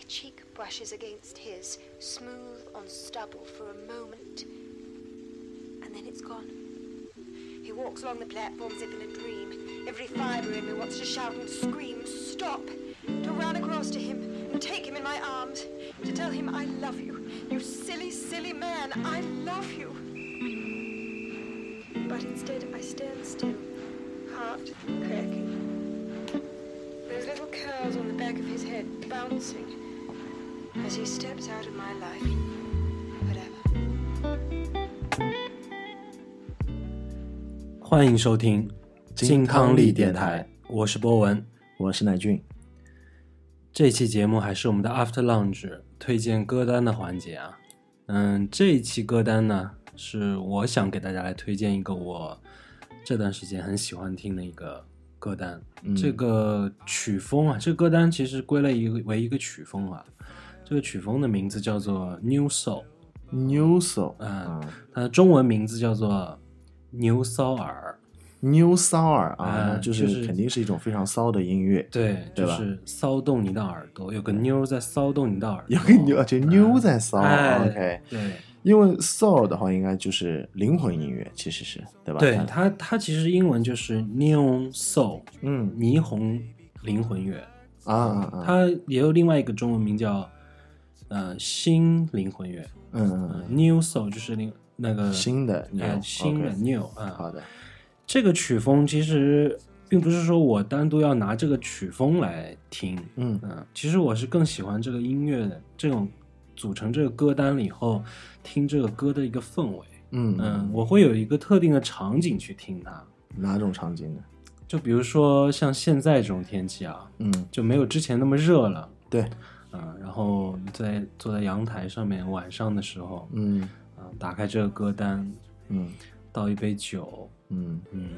My cheek brushes against his, smooth on stubble for a moment, and then it's gone. He walks along the platform as if in a dream. Every fibre in me wants to shout and scream, stop! To run across to him and take him in my arms, to tell him I love you. You silly, silly man, I love you. But instead, I stand still, heart cracking. Those little curls on the back of his head bouncing as he steps out of my life. Whatever. 欢迎收听金康利电台，我是波文。我是乃俊。这期节目还是我们的 After Lunch 推荐歌单的环节啊。嗯，这一期歌单呢，是我想给大家来推荐一个我这段时间很喜欢听的一个歌单。这个曲风啊，这个歌单其实归类一个为一个曲风啊。这个曲风的名字叫做 New Soul，New Soul，嗯，它的中文名字叫做牛骚耳。，New 骚耳啊，就就是是肯定是一种非常骚的音乐。对，对是骚动你的耳朵，有个妞在骚动你的耳朵，有个妞，而且妞在骚。哎 OK，对因为 soul 的话，应该就是灵魂音乐，其实是对吧？对，它它它其实英文就是 neon soul，嗯霓虹灵魂乐，啊，它也有另外一个中文名叫呃新灵魂乐嗯，new soul 就是另那个嗯，新的哎 new，新的 new 啊，好的，这个曲风其实并不是说我单独要拿这个曲风来听，嗯嗯，其实我是更喜欢这个音乐的这种组成这个歌单了以后听这个歌的一个氛围。嗯嗯，我会有一个特定的场景去听它，哪种场景呢？就比如说像现在这种天气啊，嗯，就没有之前那么热了，对，嗯，然后在坐在阳台上面晚上的时候，嗯嗯，打开这个歌单，嗯倒一杯酒，嗯，嗯，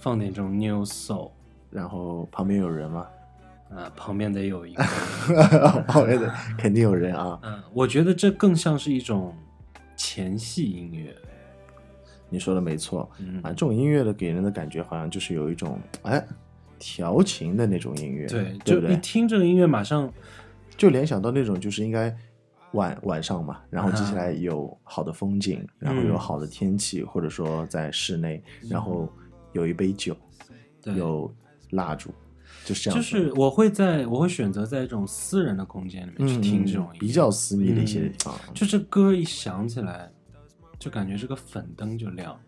放点这种 new soul，然后旁边有人吗？啊，旁边得有一个，旁边的 肯定有人啊。嗯，我觉得这更像是一种前戏音乐，你说的没错，嗯啊，这种音乐的给人的感觉好像就是有一种哎调情的那种音乐，对，对不对？就一听这个音乐，马上就联想到那种就是应该晚晚上嘛，然后接下啊。来有好的风景，然后有好的天气，或者说在室内，然后有一杯酒，有蜡烛，就是这样就，是我会在我会选择在这种私人的空间里面去嗯听这种比较私密的一些就这歌一响起来，就感觉这个粉灯就亮。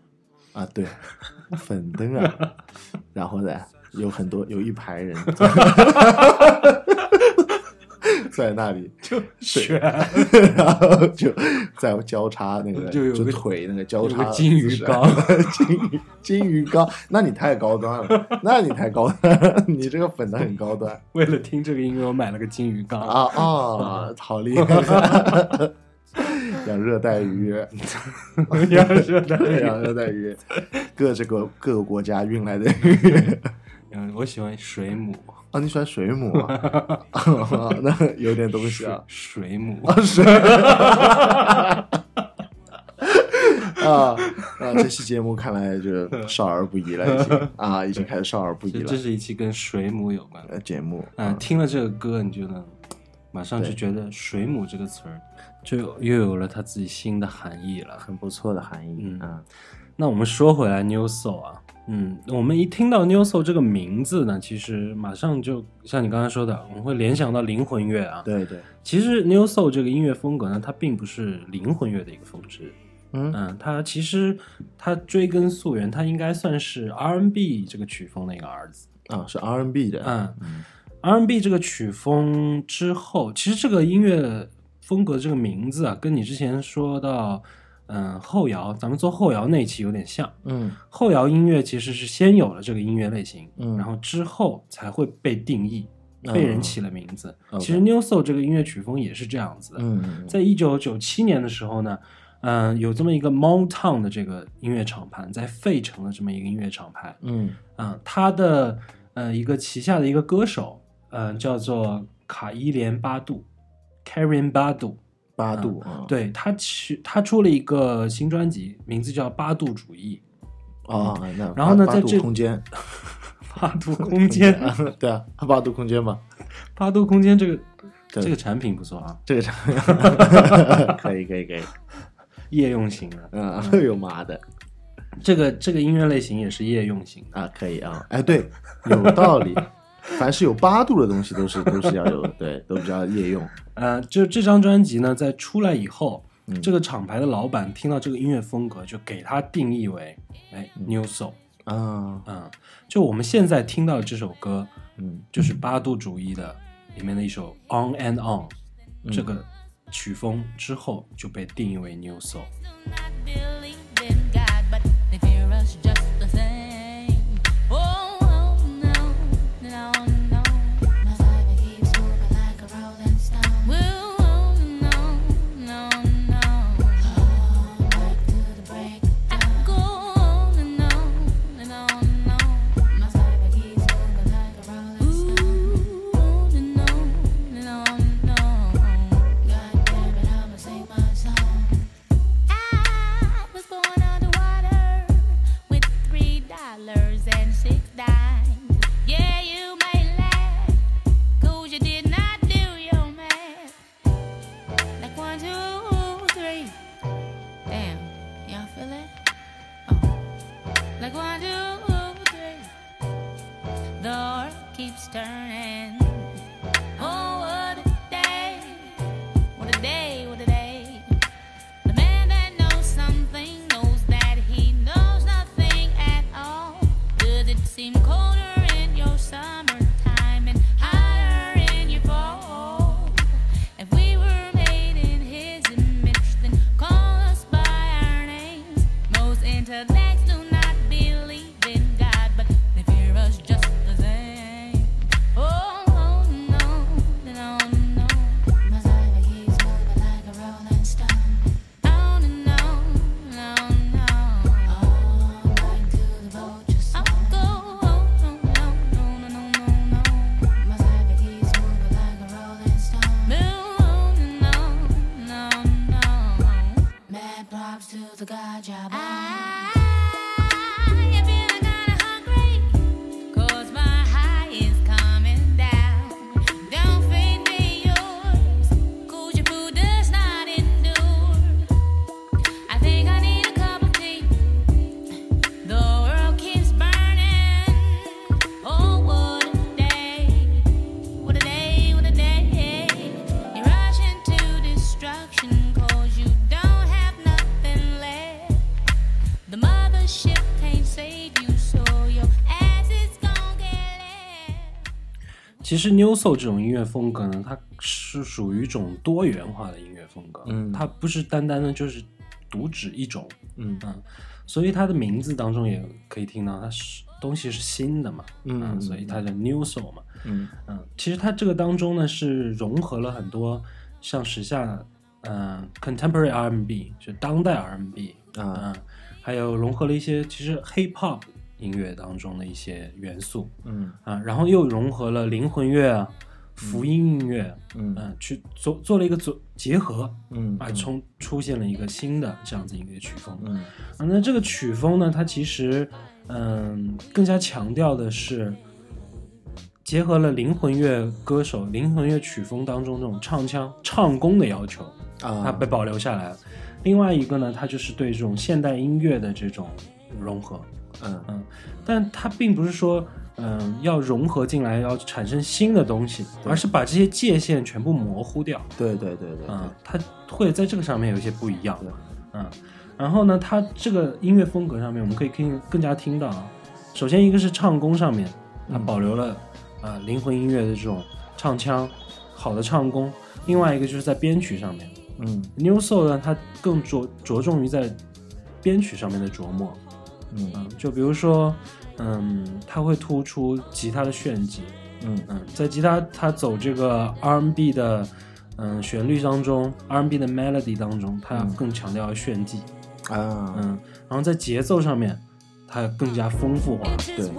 啊，对，粉灯啊，然后呢，有很多有一排人 在那里就悬，然后就在交叉那个就有个腿那个交叉个金鱼缸金鱼金鱼缸，那你太高端了，那你太高端了，你这个粉的很高端为了听这个音乐，我买了个金鱼缸。啊啊，好厉 害！养热带鱼，养热带鱼养热带鱼，各这个各个国家运来的鱼。嗯，我喜欢水母，啊，你喜欢水母啊？那有点东西啊。水母。水 啊啊！这期节目看来就少儿不宜了，已经啊，已经开始少儿不宜了这这。是一期跟水母有关的。呃，节目啊，听了这个歌，你就能马上就觉得“水母”这个词儿就又有了它自己新的含义了。很不错的含义嗯啊。那我们说回来，New Soul 啊，嗯，我们一听到 New Soul 这个名字呢，其实马上就像你刚才说的，我们会联想到灵魂乐啊。对对，其实 New Soul 这个音乐风格呢，它并不是灵魂乐的一个分支，嗯嗯，它其实它追根溯源，它应该算是 R&B 这个曲风的一个儿子。啊，是 R&B 的。嗯，R&B 这个曲风之后，其实这个音乐风格这个名字啊，跟你之前说到，嗯，后摇，咱们做后摇那期有点像。嗯后摇音乐其实是先有了这个音乐类型，嗯然后之后才会被定义，嗯被人起了名字。其实 New Soul 这个音乐曲风也是这样子的。嗯在一九九七年的时候呢，嗯、有这么一个 Motown 的这个音乐厂牌，在费城的这么一个音乐厂牌，嗯嗯、它的呃一个旗下的一个歌手，嗯、叫做卡伊莲巴杜 （Karen Badu）。八度啊，对他去，他出了一个新专辑，名字叫《八度主义啊，那然后呢在这度空间，》，八度 空间，对啊，八度空间嘛，八度空间这个这个产品不错啊，这个产品可以可以可以，夜用型的。嗯，哎呦妈的这个这个音乐类型也是夜用型的。啊，可以啊，哎，对，有道理。凡是有八度的东西，都是都是要有，对，都比较夜用。呃，就这张专辑呢，在出来以后，嗯这个厂牌的老板听到这个音乐风格，就给它定义为哎 New Soul。嗯，嗯，就我们现在听到的这首歌，嗯就是八度主义的里面的一首 On and On，、这嗯个曲风之后就被定义为 New Soul。die. 其实 New Soul 这种音乐风格呢，它是属于一种多元化的音乐风格，嗯它不是单单的就是独指一种，嗯。嗯，所以它的名字当中也可以听到，它是东西是新的嘛，嗯嗯所以它叫 New Soul 嘛，嗯。嗯，其实它这个当中呢是融合了很多像时下，嗯、contemporary R&B 就当代 R&B 啊嗯，还有融合了一些其实 hip hop 音乐当中的一些元素。嗯。啊，然后又融合了灵魂乐啊、福音音乐，嗯。嗯、去做做了一个做结合嗯啊，从出现了一个新的这样子音乐曲风。嗯。啊，那这个曲风呢，它其实嗯更加强调的是结合了灵魂乐歌手、灵魂乐曲风当中这种唱腔、唱功的要求啊，它啊被保留下来了。另外一个呢，它就是对这种现代音乐的这种融合，嗯嗯，但它并不是说嗯要融合进来，要产生新的东西，而是把这些界限全部模糊掉。对对对对嗯对，它会在这个上面有一些不一样对。嗯，然后呢，它这个音乐风格上面，我们可以听更加听到啊。首先一个是唱功上面，它嗯保留了啊、呃灵魂音乐的这种唱腔，好的唱功。另外一个就是在编曲上面嗯，New Soul 呢，它更着着重于在编曲上面的琢磨。嗯。嗯，就比如说，嗯，它会突出吉他的炫技，嗯。嗯，在吉他它走这个 R&B 的嗯旋律当中，R&B 的 melody 当中，它嗯。更强调炫技，啊。嗯，然后在节奏上面，它更加丰富化 is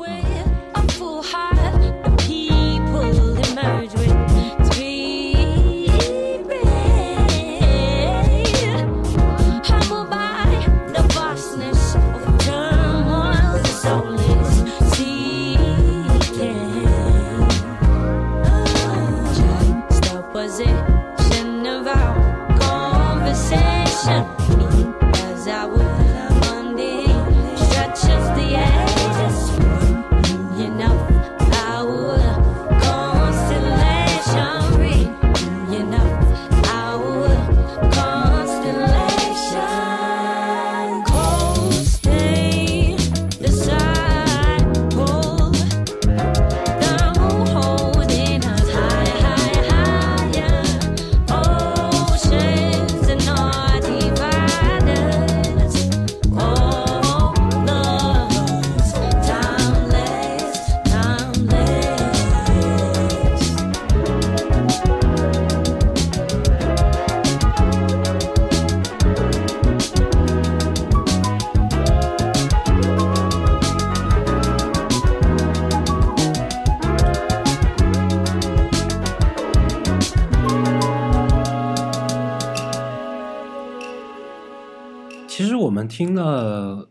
听了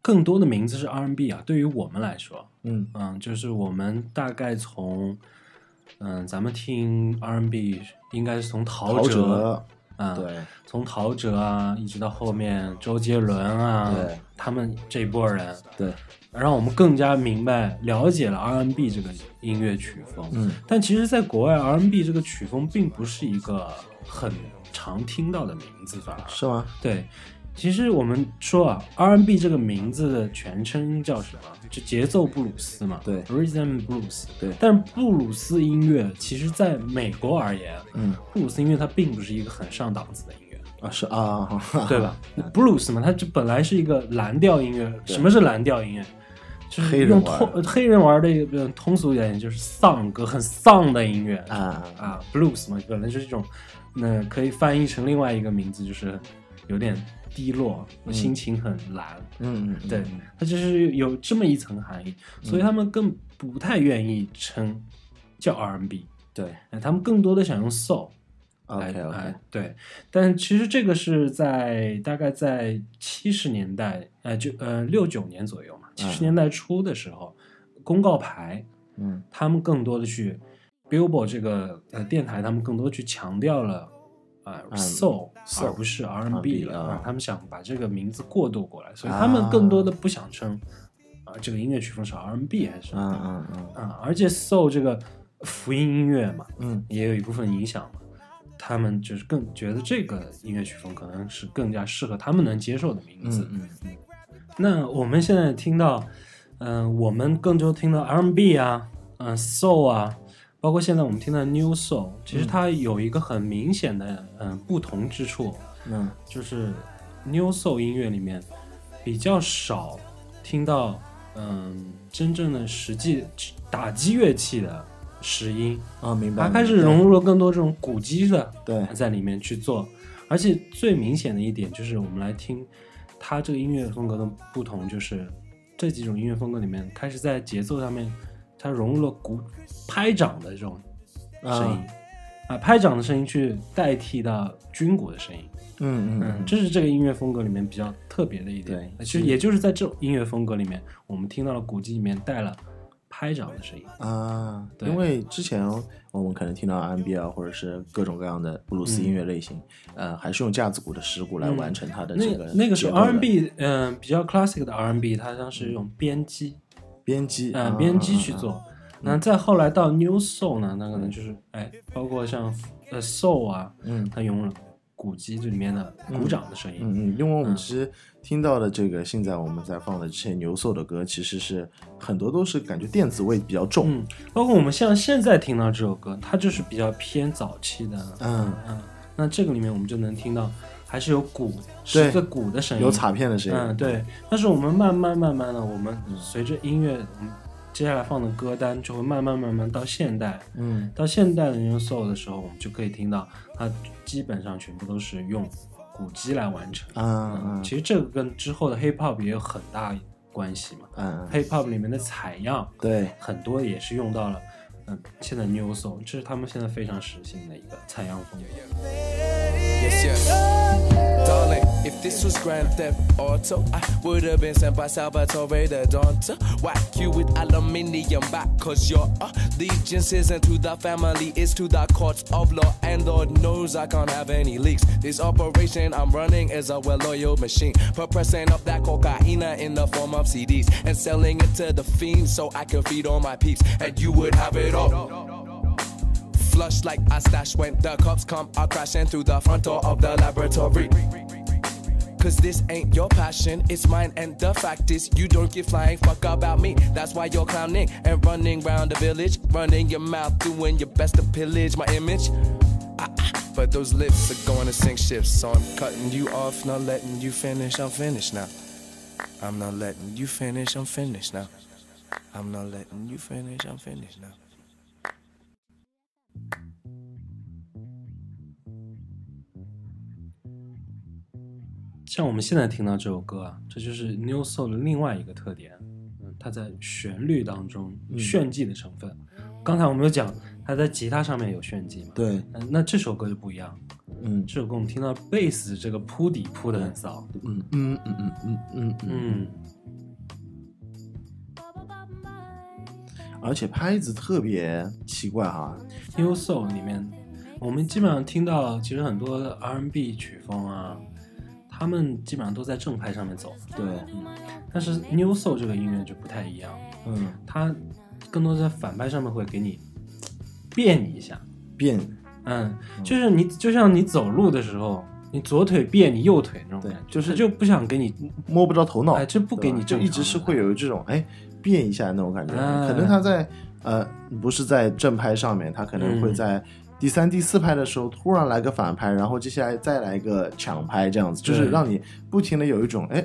更多的名字是 R&B 啊，对于我们来说，嗯嗯，就是我们大概从，嗯，咱们听 R&B 应该是从陶陶喆，喆，啊，，对，从陶喆啊，一直到后面周杰伦啊，对，他们这一波人，对，让我们更加明白了解了 R&B 这个音乐曲风。嗯但其实，在国外 R&B 这个曲风并不是一个很常听到的名字，反而是吗？对。其实我们说啊，R&B 这个名字的全称叫什么？就节奏布鲁斯嘛，对，Rhythm Blues。对但是布鲁斯音乐，其实在美国而言，嗯布鲁斯音乐它并不是一个很上档次的音乐。啊是啊，对吧？blues 嘛，它这本来是一个蓝调音乐。什么是蓝调音乐？就是用通黑人玩的一个通俗一点，就是丧歌，很丧的音乐啊啊，blues 嘛，本来就是一种，那可以翻译成另外一个名字，就是有点低落，心情很蓝。嗯嗯，对，它就是有这么一层含义，所以他们更不太愿意称叫 R&B，对。哎他们更多的想用 soul。，OK 哎 OK，哎对，但其实这个是在大概在七十年代，呃，就呃六九年左右嘛，七十年代初的时候，公告牌嗯。他们更多的去 Billboard 这个呃电台，他们更多去强调了啊、嗯 soul，soul，而不是 R&B 了他们想把这个名字过渡过来，所以他们更多的不想称啊这个音乐曲风是 R&B 还是嗯嗯嗯啊，而且 soul 这个福音音乐嘛，嗯也有一部分影响嘛。他们就是更觉得这个音乐曲风可能是更加适合他们能接受的名字。嗯嗯那我们现在听到，嗯、我们更多听到 R&B 啊，嗯、soul 啊，包括现在我们听到 New Soul，其实它有一个很明显的嗯、不同之处，嗯。就是 New Soul 音乐里面比较少听到嗯真正的实际打击乐器的实音，啊，明白。它开始融入了更多这种鼓机的对。在里面去做，而且最明显的一点就是我们来听它这个音乐风格的不同，就是这几种音乐风格里面开始在节奏上面，它融入了鼓拍掌的这种声音。啊，拍掌的声音去代替到军鼓的声音，嗯嗯嗯，这是这个音乐风格里面比较特别的一点。对其实也就是在这种音乐风格里面，我们听到了鼓机里面带了拍掌的声音。啊，对因为之前我们可能听到 R&B 啊，或者是各种各样的布鲁斯音乐类型，呃，还是用架子鼓的石鼓来完成它的这个嗯那那个是结构的 R&B，嗯、比较 classic 的 R&B，它像是用编机，编辑，嗯、啊编辑去。做。那再后来到 New Soul 呢，那可能就是哎，包括像呃 Soul 啊，嗯它用了鼓机这里面的鼓掌的声音。嗯嗯，因为我们嗯其实听到的这个现在我们在放的这些牛兽的歌，其实是很多都是感觉电子味比较重。嗯，包括我们像现在听到这首歌，它就是比较偏早期的，嗯嗯，那这个里面我们就能听到还是有鼓，对是个鼓的声音，有卡片的声音。嗯，对。但是我们慢慢慢慢的，我们随着音乐，我们接下来放的歌单就会慢慢慢慢到现代，嗯到现代的 New Soul 的时候，我们就可以听到它基本上全部都是用鼓机来完成。嗯嗯其实这个跟之后的 Hip Hop 也有很大关系嘛。嗯，嗯 Hip Hop 里面的采样对，很多也是用到了嗯，现在 New Soul，这是他们现在非常时兴的一个采样风格。Darling, if this was Grand Theft Auto, I would have been sent by Salvatore the Dawn to whack you with aluminium back. Cause your allegiance isn't to the family, it's to the courts of law. And Lord knows I can't have any leaks. This operation I'm running is a well oiled machine. For pressing up that cocaine in the form of CDs and selling it to the fiends so I can feed all my peeps. And you would have it all flush like I stash when the cops come are crashing through the front door of the laboratory. Cause this ain't your passion, it's mine, and the fact is, you don't give flying fuck about me. That's why you're clowning and running round the village, running your mouth, doing your best to pillage my image. Ah, ah, but those lips are going to sink ships, so I'm cutting you off, not letting you finish. I'm finished now. I'm not letting you finish, I'm finished now. I'm not letting you finish, I'm finished now. 像我们现在听到这首歌啊，这就是 New Soul 的另外一个特点，嗯，它在旋律当中炫技的成分。刚才我们有讲，它在吉他上面有炫技嘛？对，嗯，那这首歌就不一样，嗯这首歌我们听到贝斯这个铺底铺的很骚，嗯嗯嗯嗯嗯嗯嗯，嗯，而且拍子特别奇怪哈，New Soul 里面，我们基本上听到，其实很多的 R&B 曲风啊，他们基本上都在正拍上面走，对，但是 New Soul 这个音乐就不太一样，嗯，它更多在反拍上面会给你变你一下，变，嗯，就是你就像你走路的时候，你左腿变你右腿那种对感觉，就是就不想给你，摸不着头脑，哎，这不给你就一直是会有这种哎变一下那种感觉，哎。可能他在呃不是在正拍上面，他可能会嗯。在第三、第四拍的时候突然来个反拍，然后接下来再来一个抢拍，这样子，就是让你不停的有一种哎，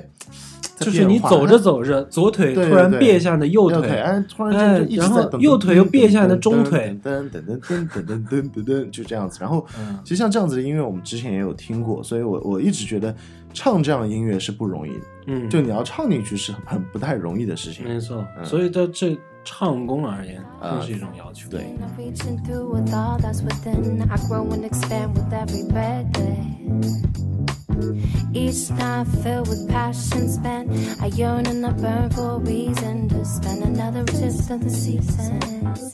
就是你走着走着，左腿突然对别一下你的右右腿，哎，突然哎间就一直然后在右腿又别一下你的中腿噔噔噔噔噔噔噔噔噔，就这样子。然后嗯其实像这样子的音乐，我们之前也有听过，所以我我一直觉得唱这样的音乐是不容易的，嗯，就你要唱进去是很不太容易的事情。没错，嗯所以在这唱功而言，啊更是一种要求。对 I'm reaching through with all that's within. I grow and expand with every breath. Each night filled with passion spent. I yearn and I burn for a reason to spend another just of the seasons.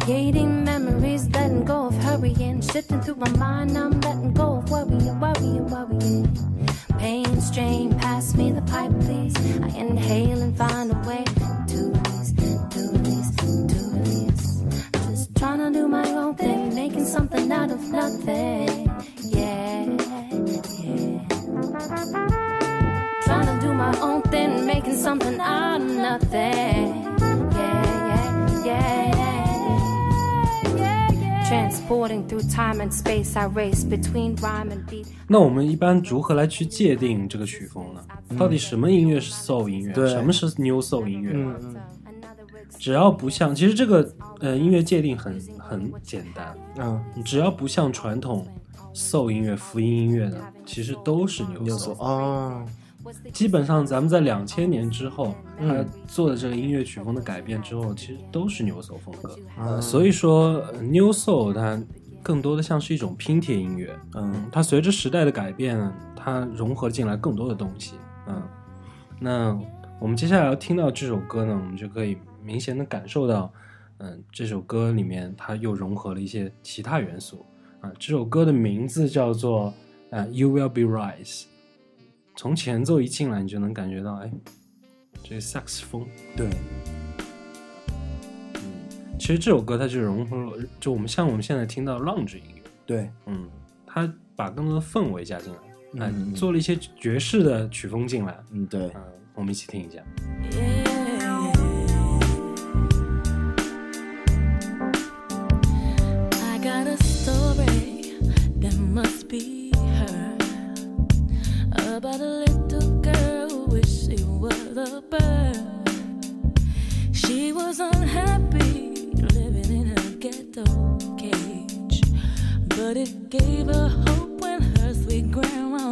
Creating memories, letting go of hurrying. Shifting through my mind, I'm letting go of worrying, worrying, worrying. Pain, strain, pass me the pipe, please. I inhale and find a way to release, to trying to do my own thing, making something out of nothing. Yeah, yeah. Trying to do my own thing, making something out of nothing. Yeah, yeah, yeah. Transporting through time and space, I race between rhyme and beat. 那我们一般如何来去界定这个曲风呢？到底什么音乐是 soul 音乐，对什么是 new soul 音乐？嗯嗯 Another rig- 只要不像，其实这个呃音乐界定很很简单，嗯，只要不像传统 soul 音乐、福音音乐的，其实都是 new 有 soul。啊，基本上咱们在两千年之后，嗯他做的这个音乐曲风的改变之后，其实都是 new soul 风格。啊呃所以说呃 new soul 它更多的像是一种拼贴音乐，嗯它随着时代的改变，它融合进来更多的东西。嗯，那我们接下来要听到这首歌呢，我们就可以明显的感受到，嗯，这首歌里面它又融合了一些其他元素。啊，这首歌的名字叫做呃 You Will Be Rise。从前奏一进来，你就能感觉到，哎，这个萨克斯风。对，嗯其实这首歌它就融合了，就我们像我们现在听到 lounge 音乐，对，嗯，它把更多的氛围加进来，哎、做了一些爵士的曲风进来，嗯对嗯，，我们一起听一下。Be heard about a little girl who wished she was a bird. She was unhappy living in a ghetto cage, but it gave her hope when her sweet grandma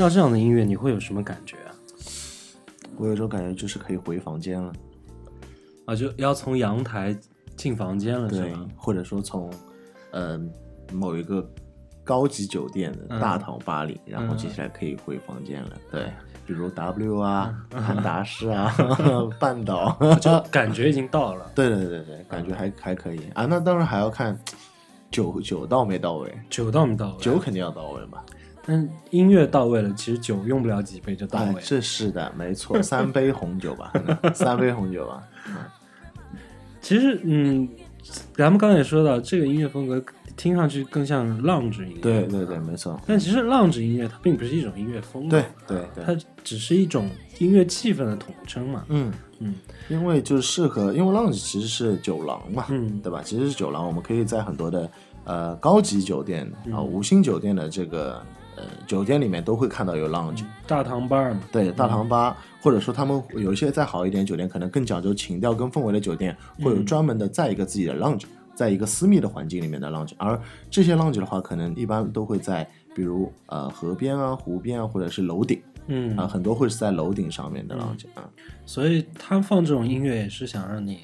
到这样的音乐，你会有什么感觉啊？我有种感觉就是可以回房间了，啊，就要从阳台进房间了，是对吧？，或者说从呃某一个高级酒店的大堂吧里，然后接下来可以回房间了，对，比如 W 啊、汉达士啊、半岛，就感觉已经到了，对对对对，感觉还还可以啊。那当然还要看酒酒到没到位，酒到没到位？酒肯定要到位嘛。但音乐到位了，其实酒用不了几杯就到位，了。是的，没错，三杯红酒吧，三杯红酒吧。其实，嗯，咱们刚才也说到，这个音乐风格听上去更像 lounge 音乐，对对对，没错，但其实 lounge 音乐它并不是一种音乐风格，对对对，它只是一种音乐气氛的统称嘛。嗯嗯，因为就是适合，因为 lounge 其实是酒廊嘛，嗯对吧？其实是酒廊，我们可以在很多的呃高级酒店嗯啊、五星酒店的这个呃酒店里面都会看到有 lounge，、大堂 bar 嘛，对，大堂吧，或者说他们有一些再好一点酒店，可能更讲究情调跟氛围的酒店，会有专门的在一个自己的 lounge，在一个私密的环境里面的 lounge，而这些 lounge 的话，可能一般都会在比如呃河边啊、湖边啊，或者是楼顶。嗯。啊、很多会是在楼顶上面的 lounge 啊。所以他放这种音乐也是想让你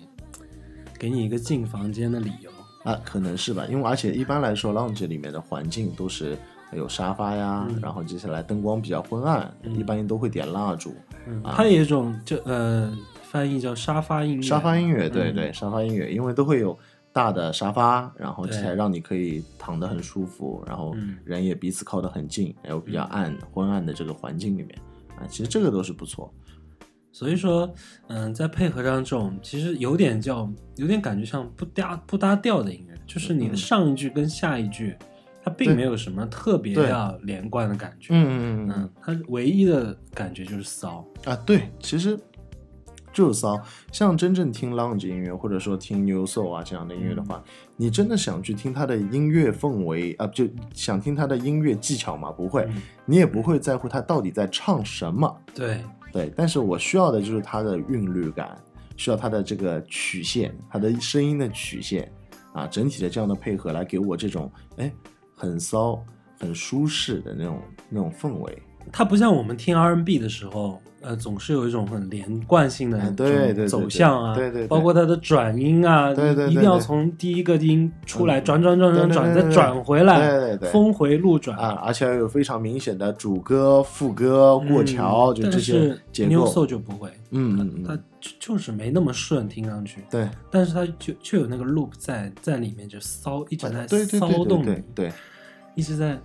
给你一个进房间的理由。啊，可能是吧，因为而且一般来说，lounge 里面的环境都是有沙发呀，然后接下来灯光比较昏暗，一般都会点蜡烛，啊。它有一种就呃翻译叫沙发音乐，沙发音乐，对对，沙发音乐，因为都会有大的沙发，然后接下来让你可以躺得很舒服，然后嗯。人也彼此靠得很近，然后比较暗、昏暗的这个环境里面。啊，其实这个都是不错。所以说，嗯，再配合上这种其实有点叫有点感觉像不搭不搭调的音乐，就是你的嗯。上一句跟下一句，它并没有什么特别要连贯的感觉。嗯嗯嗯，它唯一的感觉就是骚。啊，对，其实就是骚。像真正听 lounge 音乐，或者说听 new soul 啊这样的音乐的话，你真的想去听它的音乐氛围啊，就想听它的音乐技巧吗？不会，嗯你也不会在乎它到底在唱什么。对，对，但是我需要的就是它的韵律感，需要它的这个曲线，它的声音的曲线啊，整体的这样的配合来给我这种哎很骚、很舒适的那种那种氛围。它不像我们听 R&B 的时候，呃，总是有一种很连贯性的对对对走向啊，对对对。包括它的转音啊，对对对一定要从第一个音出来，嗯。转转转转转，再转回来，对对对。峰回路转。啊，而且还有非常明显的主歌、副歌、过桥，就这些是结 New。Soul 就不会，嗯嗯它嗯，就就是没那么顺，听上去，对，但是它就却有那个 loop 在在里面，就骚一直在骚动你，对，一直在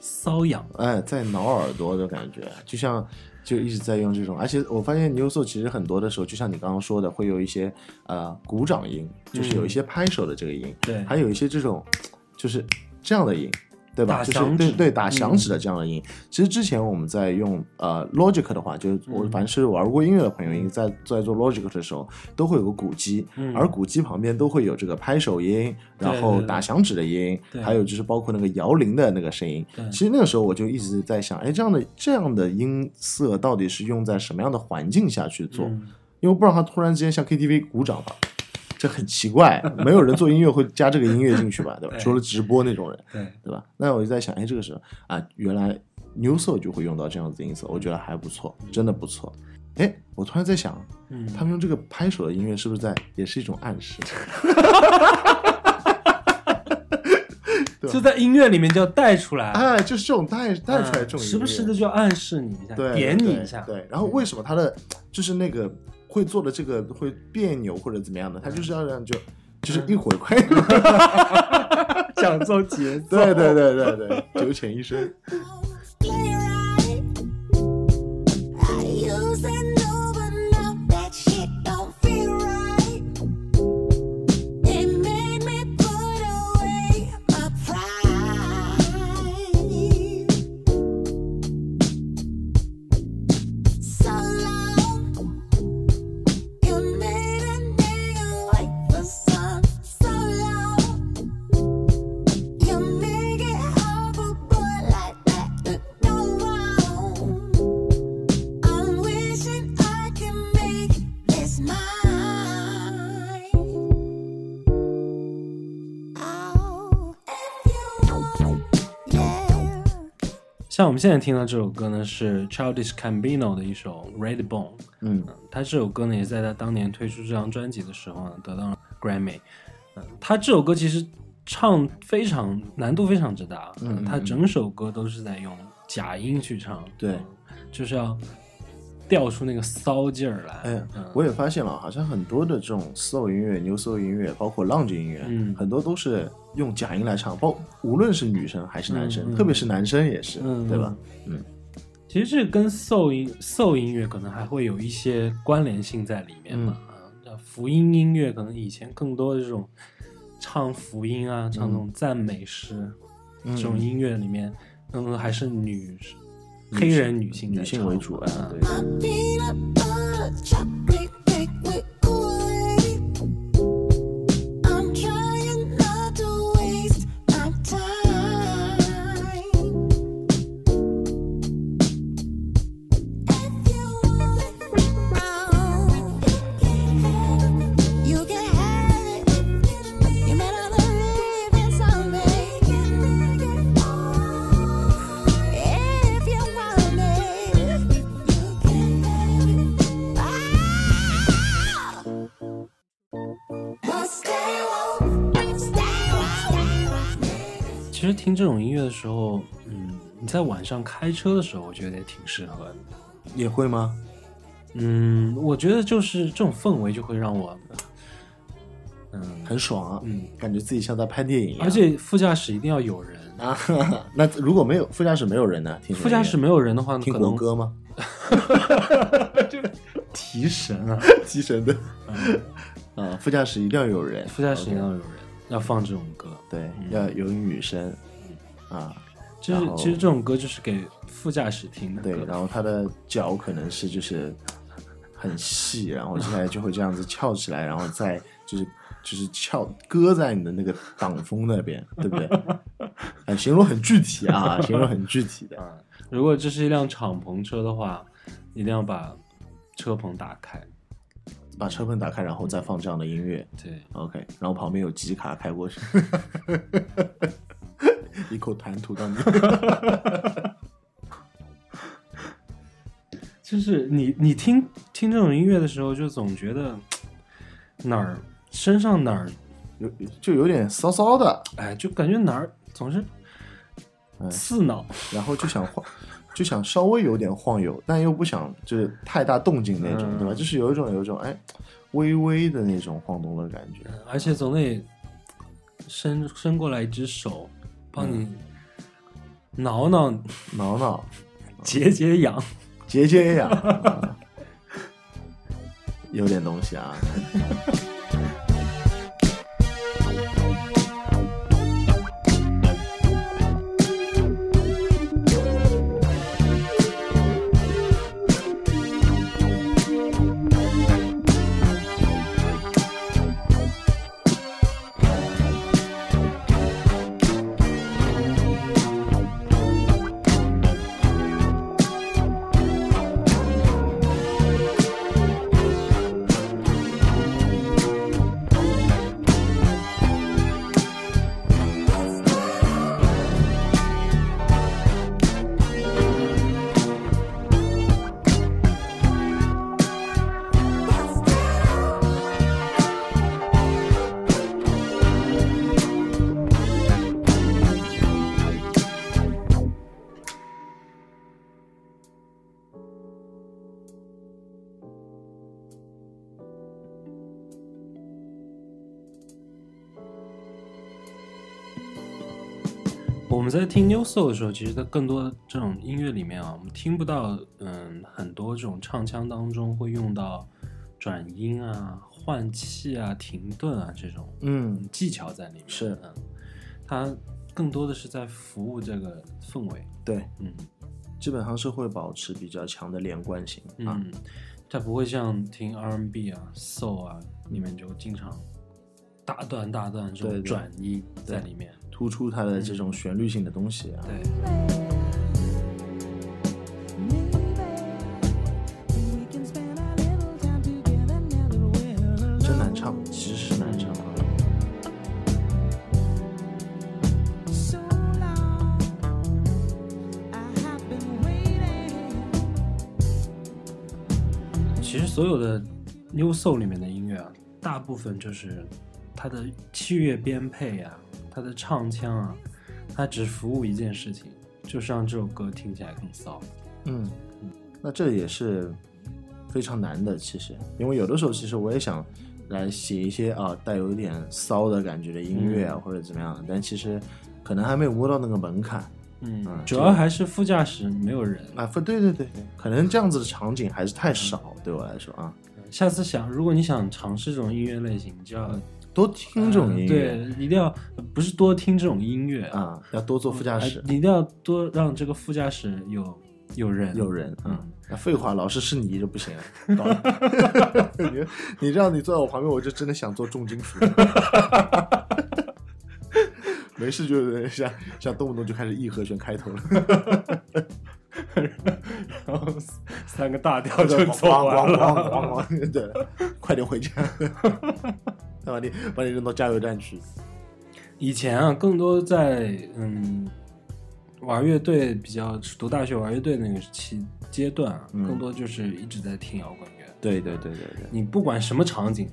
瘙痒。哎，在挠耳朵的感觉，就像就一直在用这种，而且我发现 New Soul 其实很多的时候，就像你刚刚说的，会有一些呃鼓掌音，就是有一些拍手的这个音，嗯对还有一些这种就是这样的音。对吧？就是对对打响嗯指的这样的音。其实之前我们在用呃 Logic 的话，就是我嗯凡是玩过音乐的朋友，应该在在做 Logic 的时候，都会有个鼓机，嗯而鼓机旁边都会有这个拍手音，然后打响指的音，对还有就是包括那个摇铃的那个声音。其实那个时候我就一直在想，哎，这样的这样的音色到底是用在什么样的环境下去做？嗯因为不然他突然之间像 KTV 鼓掌吧，这很奇怪，没有人做音乐会加这个音乐进去吧，对吧？除了直播那种人，对，对吧？那我就在想，哎，这个时候啊，原来 New Soul 就会用到这样子的音色，我觉得还不错，真的不错。哎，我突然在想，嗯，他们用这个拍手的音乐是不是在也是一种暗示？就在音乐里面就要带出来，哎，就是这种带带出来这种，嗯时不时的就要暗示你一下，对点你一下，对，然后为什么他的就是那个会做的这个会别扭或者怎么样的？他就是要让就就是一会儿快，讲奏节奏，对对对对对，九浅一深。我们现在听到这首歌呢，是 Childish Gambino 的一首《Red Bone》。嗯。他这首歌呢，也在他当年推出这张专辑的时候呢，得到了 Grammy。嗯，他这首歌其实唱非常难度非常之大，嗯他整首歌都是在用假音去唱，对。嗯就是要调出那个骚劲儿来。哎嗯，我也发现了，好像很多的这种 soul 音乐、new soul 音乐，包括 lounge 音乐，嗯。很多都是用假音来唱，包无论是女生还是男生，嗯嗯特别是男生也是，嗯对吧？嗯。其实这跟 soul 音 soul 音乐可能还会有一些关联性在里面嘛。啊，那福音音乐可能以前更多的这种唱福音啊，唱那种赞美诗、嗯。这种音乐里面，更多还是女黑人女性女性为主啊，啊对。晚上开车的时候，我觉得也挺适合的。也会吗？嗯，我觉得就是这种氛围就会让我，嗯，很爽啊，嗯，感觉自己像在拍电影一样。而且副驾驶一定要有人。啊，那如果没有副驾驶没有人呢？听副驾驶没有人的话，乐听国歌吗？提神啊。提神的。啊，副驾驶一定要有人，副驾驶一定要有人，要放这种歌。对，嗯要有女生啊，就是其实这种歌就是给副驾驶听的。对，然后他的脚可能是就是很细，然后接下来就会这样子翘起来，然后再就是就是翘搁在你的那个挡风那边，对不对？哎，形容很具体啊，形容很具体的。啊，如果这是一辆敞篷车的话，一定要把车棚打开。把车门打开，然后再放这样的音乐对，，OK，然后旁边有吉卡开过去，一 口痰吐到你。就是你你听听这种音乐的时候，就总觉得哪儿身上哪儿，有就有点骚骚的，哎，就感觉哪儿总是嗯刺挠。然后就想晃，就想稍微有点晃悠，但又不想就是太大动静那种，嗯对吧？就是有一种有一种哎，微微的那种晃动的感觉。而且总得伸伸过来一只手，帮你挠挠、挠挠，解解痒。解解痒，啊有点东西啊。们在听 New Soul 的时候，其实在更多这种音乐里面啊，我们听不到嗯很多这种唱腔当中会用到转音啊、换气啊、停顿啊这种嗯，技巧在里面。是嗯，它更多的是在服务这个氛围。对，嗯基本上是会保持比较强的连贯性啊。嗯，它不会像听 R&B 啊、Soul 啊里面就经常大段大段这种转音在里面。突出它的这种旋律性的东西啊，对。真难唱，其实是难唱。其实所有的 new soul 里面的音乐啊，大部分就是它的器乐编配呀。它的唱腔啊，他只服务一件事情，就是让这首歌听起来更骚。嗯，那这也是非常难的，其实，因为有的时候其实我也想来写一些啊带有一点骚的感觉的音乐啊，或者怎么样，但其实可能还没有摸到那个门槛嗯嗯，主要还是副驾驶没有人。啊。不，对对对对，可能这样子的场景还是太少，对我来说啊，下次想，如果你想尝试这种音乐类型，你就要多听这种音乐。对，一定要不是多听这种音乐啊，要多坐副驾驶。一定要多让这个副驾驶有有人。有人，嗯。嗯，那废话，老师是你就不行，你你这样你坐在我旁边，我就真的想做重金属。没事，就是像像动不动就开始 E 和弦开头了，然后三个大调就咣走完咣了。咣咣咣，对，快点回家，把你把你扔到加油站去。以前啊，更多在嗯玩乐队比较读大学玩乐队那个期阶段啊，嗯更多就是一直在听摇滚乐。对对对对对，你不管什么场景，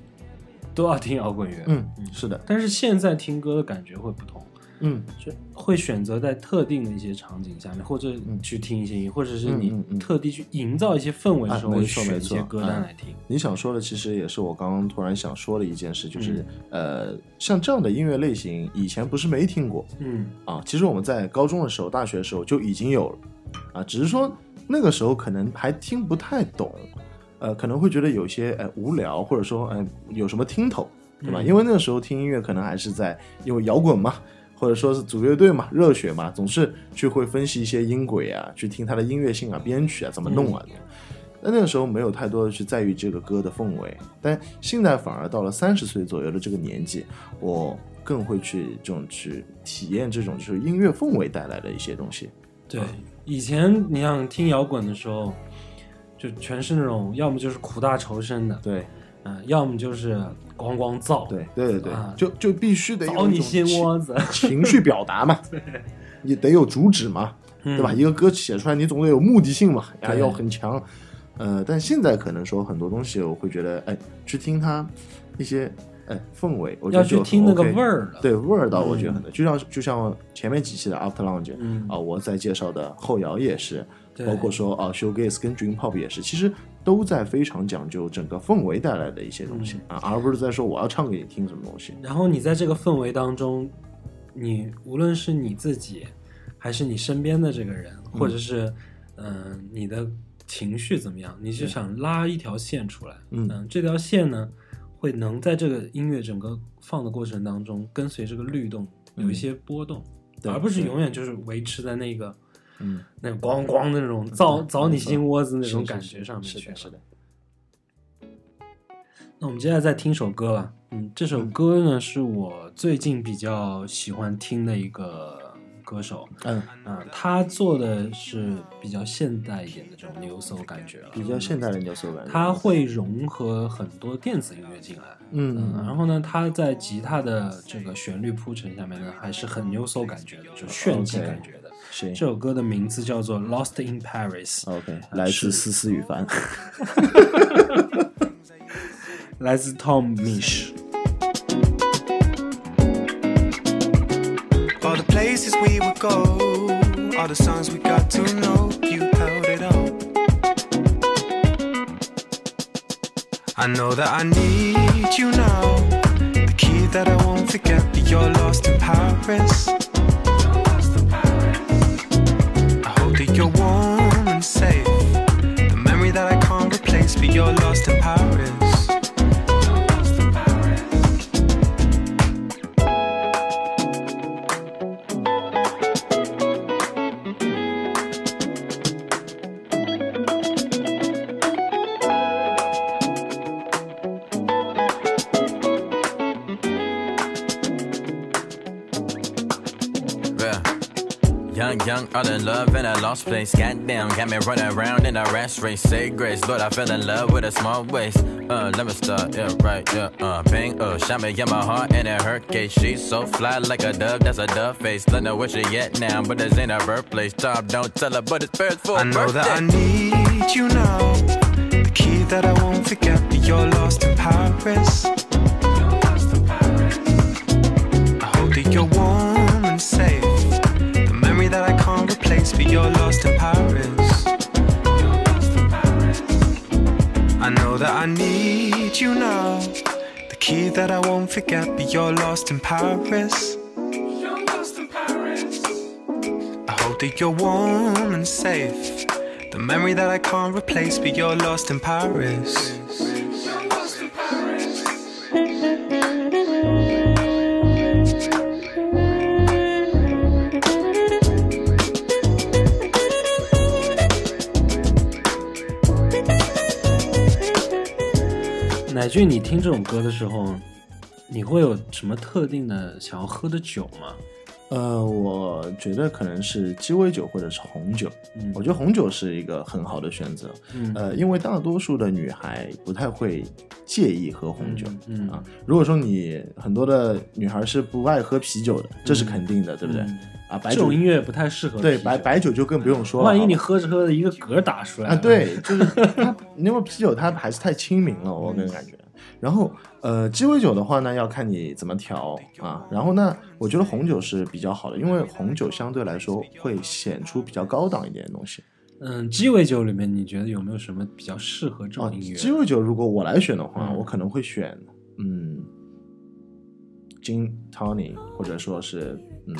都要听摇滚乐。嗯，是的，但是现在听歌的感觉会不同，嗯。就会选择在特定的一些场景下面，或者去听一些音，或者是你嗯特地去营造一些氛围的时候，会选一些歌单嗯来听。你想说的其实也是我刚刚突然想说的一件事，就是、嗯。呃，像这样的音乐类型，以前不是没听过，嗯。啊，其实我们在高中的时候、大学的时候就已经有了，啊，只是说那个时候可能还听不太懂，呃，可能会觉得有些呃无聊，或者说呃有什么听头，对吧？嗯。因为那个时候听音乐可能还是在因为摇滚嘛，或者说是组乐队嘛、热血嘛，总是去会分析一些音轨啊，去听它的音乐性啊、编曲啊怎么弄啊。但那个时候没有太多的去在意这个歌的氛围，但现在反而到了三十岁左右的这个年纪，我更会去这种去体验这种就是音乐氛围带来的一些东西。对，以前你像听摇滚的时候，就全是那种要么就是苦大仇深的，对嗯、要么就是咣咣造，对对对对，啊。就就必须得有你心窝子。情绪表达嘛，你得有主旨嘛，对吧？一个歌写出来，你总得有目的性嘛，呀，嗯对。要很强。呃，但现在可能说很多东西，我会觉得，哎，去听它一些哎氛围，我觉要去听那个味儿了。对味儿倒，我觉得很多，就像就像前面几期的 After Lounge 嗯。啊，我在介绍的后摇也是，对。包括说啊 Showgaze 跟 Dream Pop 也是，其实都在非常讲究整个氛围带来的一些东西嗯。啊，而不是在说我要唱给你听什么东西。然后你在这个氛围当中，你无论是你自己，还是你身边的这个人，或者是嗯、呃你的情绪怎么样，你是想拉一条线出来，嗯。这条线呢，会能在这个音乐整个放的过程当中，跟随这个律动有一些波动，而不是永远就是维持在那个嗯，那种咣咣的那种凿凿你心窝子那种感觉上面去了。是的，是的。那我们接下来再听首歌吧。嗯，这首歌呢是我最近比较喜欢听的一个歌手。嗯，啊、他做的是比较现代一点的这种 new soul 感觉了，比较现代的牛搜感觉。他会融合很多电子音乐进来。嗯嗯，然后呢，他在吉他的这个旋律铺陈下面呢，还是很 new soul 感觉的，就炫技感觉这首歌的名字叫做《Lost in Paris》， OK，来自思思雨凡。来自 Tom Misch。 All the places we would go, all the songs we got to know, you held it all. I know that I need you now. The key that I won't forget, but you're lost in Paris. You're lost in Paris. In lost place. Goddamn, got me running around in a rash race. Say grace, Lord, I fell in love with a small waist. Uh, let me start, yeah, right, yeah, uh, bang, uh, shot me in my heart and it hurt case. She's so fly like a dove, that's a dove face. Don't know where she at now, but this ain't her birthplace. Tom, don't tell her, but it's first for I know that I need you now. The key that I won't forget, but you're lost in Paris. I hope that you're warm I need you now. The key that I won't forget, but you're lost in Paris. You're lost in Paris. I hope that you're warm and safe. The memory that I can't replace, but you're lost in Paris. 乃俊，你听这种歌的时候，你会有什么特定的想要喝的酒吗？呃，我觉得可能是鸡尾酒或者是红酒。嗯我觉得红酒是一个很好的选择。嗯呃，因为大多数的女孩不太会介意喝红酒。嗯嗯啊，如果说你很多的女孩是不爱喝啤酒的，这是肯定的，对不对？嗯啊，白酒音乐不太适合对啤酒白白酒就更不用说了。万一你好吧喝着喝着一个嗝打出来啊，了对，就是它，因为啤酒它还是太亲民了，我个人感觉。然后，呃，鸡尾酒的话呢，要看你怎么调啊。然后呢，我觉得红酒是比较好的，因为红酒相对来说会显出比较高档一点的东西。嗯，鸡尾酒里面你觉得有没有什么比较适合这啊种音乐？鸡尾酒如果我来选的话，嗯我可能会选嗯金 tony，或者说是嗯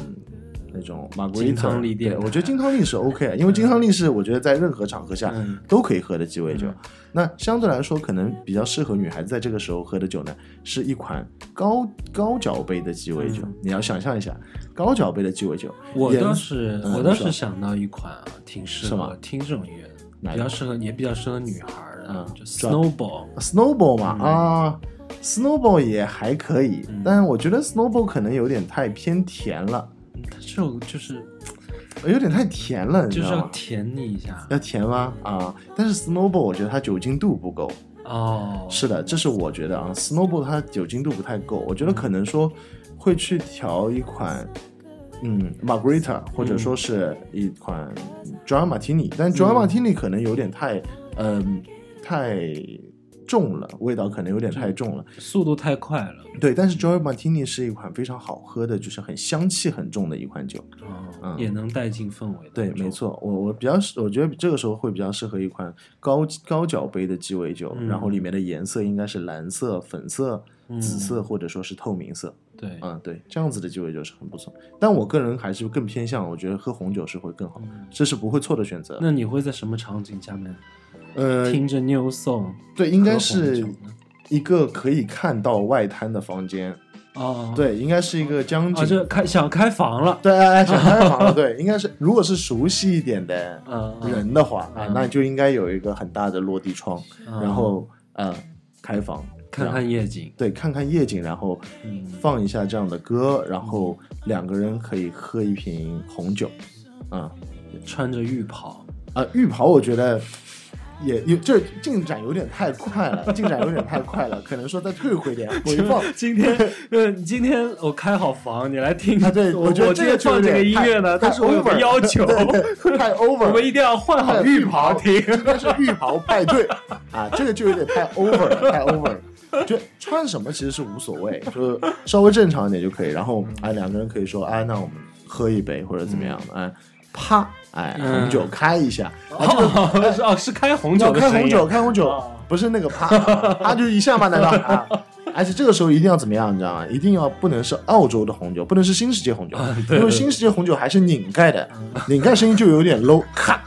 那种金。汤力店对，我觉得金汤力是 OK 的，因为金汤力是我觉得在任何场合下嗯都可以喝的鸡尾酒。嗯那相对来说，可能比较适合女孩子在这个时候喝的酒呢，是一款高高脚杯的鸡尾酒。嗯你要想象一下，高脚杯的鸡尾酒，我倒是、我倒是想到一款啊，挺适合听这种音乐比较适合也比较适合女孩儿的，嗯就 Snowball。Snowball 嘛、嗯啊，Snowball 也还可以，嗯但我觉得 Snowball 可能有点太偏甜了，嗯它这首就是有点太甜了，你就是要知道吗？甜你一下要甜吗？啊，但是 Snowball 我觉得它酒精度不够。哦，是的，这是我觉得啊，Snowball 它酒精度不太够，我觉得可能说会去调一款。嗯，Margarita 或者说是一款 Dry Martini，但 Dry Martini 可能有点太，嗯、太重了，味道可能有点太重了。速度太快了。对，但是 Joy Martini 是一款非常好喝的，就是很香气很重的一款酒。哦，嗯也能带进氛围。对，没。错，我我比较适，我觉得这个时候会比较适合一款高高脚杯的鸡尾酒，嗯然后里面的颜色应该是蓝色、粉色、嗯紫色或者说是透明色。对，嗯，对，这样子的鸡尾酒是很不错。但我个人还是更偏向，我觉得喝红酒是会更好，这是不会错的选择。嗯那你会在什么场景下面呃，听着 New Song？对，应该是一个可以看到外滩的房间。哦，对，应该是一个江景。啊，这开想开房了。对，哎，想开房了，对，应该是，如果是熟悉一点的人的话，啊嗯，那就应该有一个很大的落地窗，嗯然后呃，开房，看看夜景。对，看看夜景，然后嗯放一下这样的歌，然后两个人可以喝一瓶红酒，啊穿着浴袍，啊，浴袍我觉得。也有这进展有点太快了，进展有点太快了，可能说再退回点，回放 今天，呃，今天我开好房，你来听。啊，对，我觉得这个放这个音乐呢，但是我有个要求，太 over，我们一定要换好浴袍听。应该是浴袍派对啊，这个就有点太 over 了，太 over 了。就穿什么其实是无所谓，就稍微正常一点就可以。然后啊，两个人可以说，啊，那我们喝一杯或者怎么样的，哎，啪，哎，嗯。红酒开一下，啊，这个哦，是 哦，是开红酒开红酒，开红酒哦，不是那个啪，啊啪就一下嘛，难道？啊？而且这个时候一定要怎么样，你知道吗？一定要不能是澳洲的红酒，不能是新世界红酒，因为新世界红酒还是拧盖的，拧盖声音就有点 low，咔，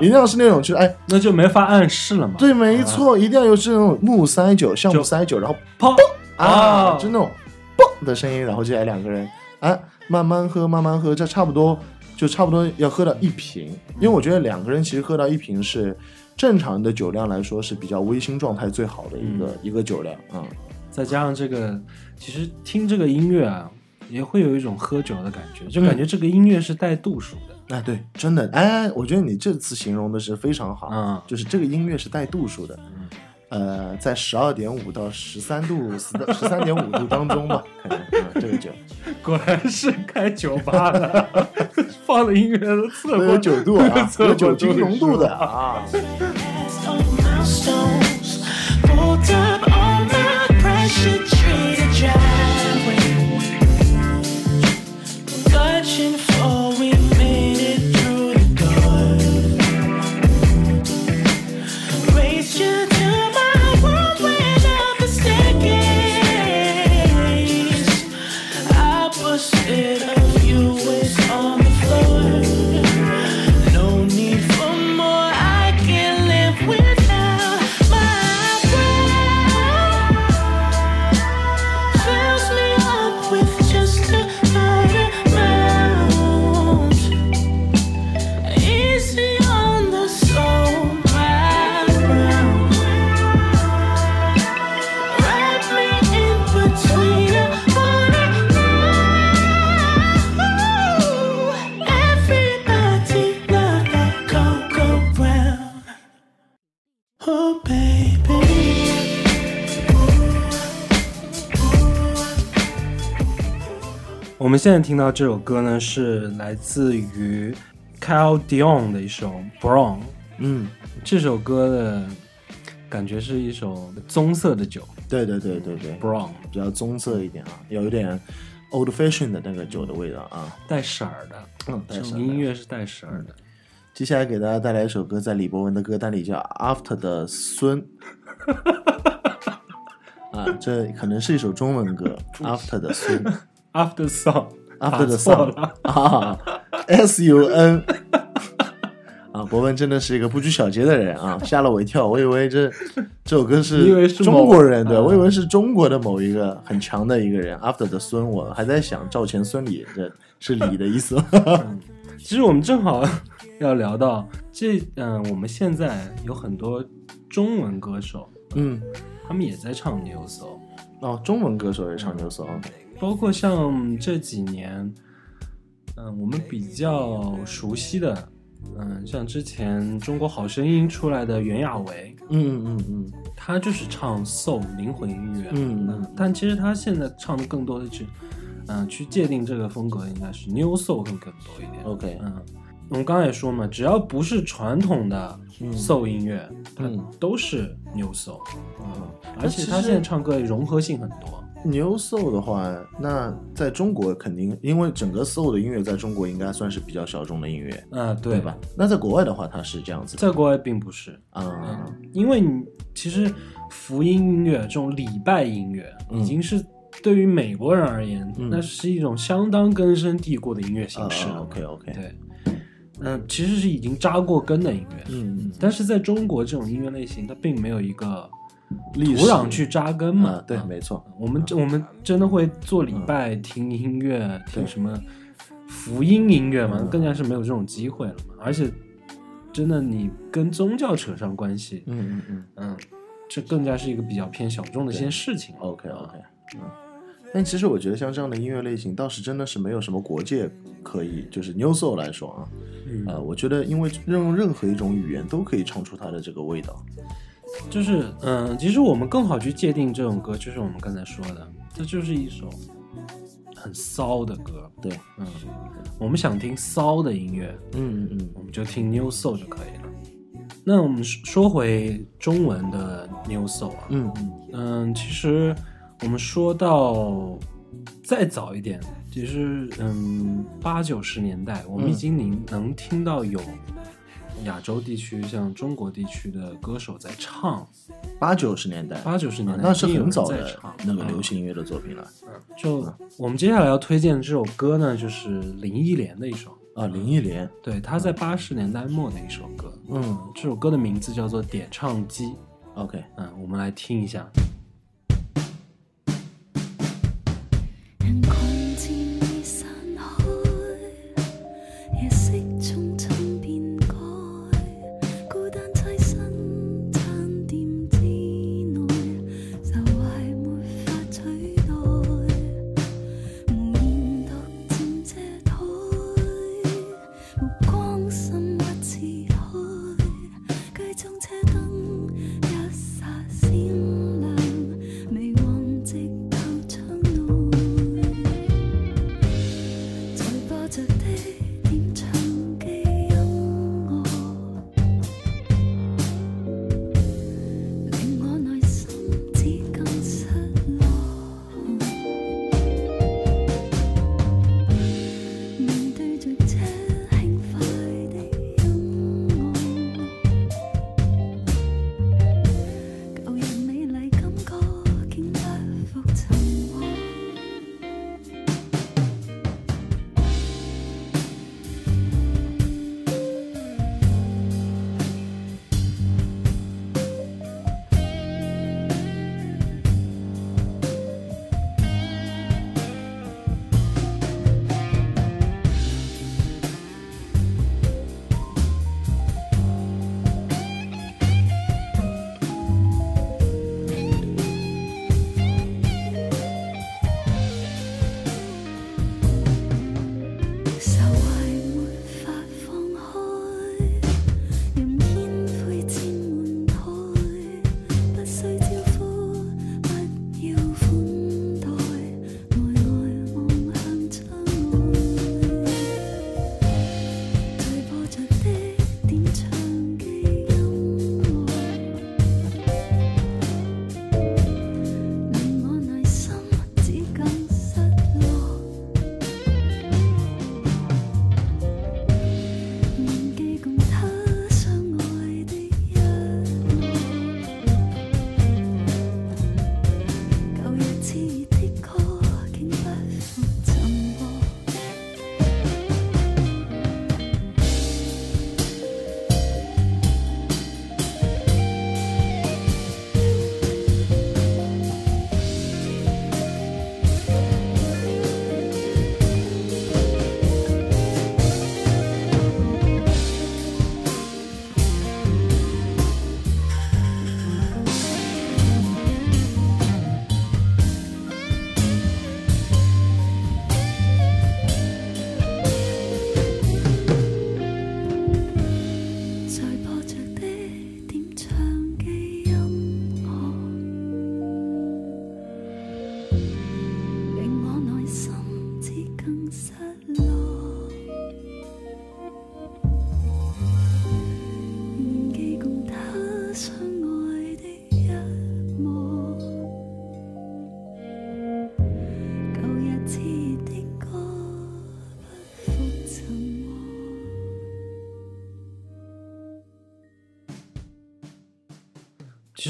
一定要是那种就是哎，那就没法暗示了嘛。对，没错，一定要有这种木塞酒，橡木塞酒，然后砰。啊，啊就那种嘣的声音，然后接下来两个人啊，慢慢喝，慢慢喝，这差不多就差不多要喝到一瓶，因为我觉得两个人其实喝到一瓶是正常的酒量来说是比较微醺状态最好的一个、一个酒量啊、再加上这个，其实听这个音乐啊，也会有一种喝酒的感觉，就感觉这个音乐是带度数的。哎，对，真的，哎，我觉得你这次形容的是非常好，嗯。就是这个音乐是带度数的，呃，在十二点五到十三度、十 十三点五度当中吧，可能，嗯，这个酒。果然是开酒吧的，放的音乐都测过九度啊，测酒精浓度的啊。现在听到这首歌呢，是来自于 Cal Dion 的一首《Brown》。嗯，这首歌的感觉是一首棕色的酒对对对对对，，Brown 比较棕色一点啊，有一点 old fashion 的那个酒的味道啊。带色儿的，嗯，带色的音乐是带色儿的。接下来给大家带来一首歌，在李博文的歌单里叫《After 的孙》。啊，这可能是一首中文歌，《After 的孙》After Song，，After the Sun 了。啊，S U N。啊，博文真的是一个不拘小节的人啊，吓了我一跳，我以为这这首歌是某中国人，对、啊我以为是中国的某一个很强的一个人。After 的孙，我还在想赵钱孙李，这是李的意思吗？其实我们正好要聊到这，嗯、我们现在有很多中文歌手，嗯，他们也在唱 New Soul，哦，中文歌手也唱牛手，OK，包括像这几年，嗯、我们比较熟悉的，嗯、像之前《中国好声音》出来的袁娅维，嗯嗯嗯。他就是唱 soul 灵魂音乐，嗯嗯但其实他现在唱的更多的是，嗯、去界定这个风格应该是 new soul 更更多一点。，OK，嗯，我们刚才也说嘛，只要不是传统的 soul 音乐，它嗯。都是 new soul。嗯，而且他现在唱歌融合性很多。牛 soul 的话，那在中国肯定，因为整个 soul 的音乐在中国应该算是比较小众的音乐，啊、对对吧？？那在国外的话，它是这样子的在国外并不是，啊，因为你其实福音音乐这种礼拜音乐，嗯已经是对于美国人而言，嗯那是一种相当根深蒂固的音乐形式了。OK OK，对，嗯、其实是已经扎过根的音乐。嗯嗯但是在中国这种音乐类型，它并没有一个历史土壤去扎根嘛。啊，对，啊没错，我们我们真的会做礼拜、听音乐、听什么福音音乐嘛？嗯更加是没有这种机会了嘛。而且，真的你跟宗教扯上关系，嗯嗯嗯嗯，这更加是一个比较偏小众的一些事情。，OK 啊 OK，嗯。但其实我觉得像这样的音乐类型，倒是真的是没有什么国界可以，就是 New Soul 来说啊，嗯呃，我觉得因为用任何一种语言都可以唱出它的这个味道。就是嗯，其实我们更好去界定这种歌，就是我们刚才说的，这就是一首很骚的歌。对，嗯，我们想听骚的音乐，嗯嗯我们就听 New Soul 就可以了。那我们说回中文的 New Soul 啊，嗯嗯嗯，其实我们说到再早一点，其实嗯八九十年代，我们已经能能听到有亚洲地区像中国地区的歌手在唱，八九十年代，八九十年代那是很早的那个嗯。流行音乐的作品了。就我们接下来要推荐的这首歌呢，就是林忆莲的一首，啊。林忆莲，对，她在八十年代末的一首歌，嗯。这首歌的名字叫做《点唱机》，，OK，嗯，我们来听一下。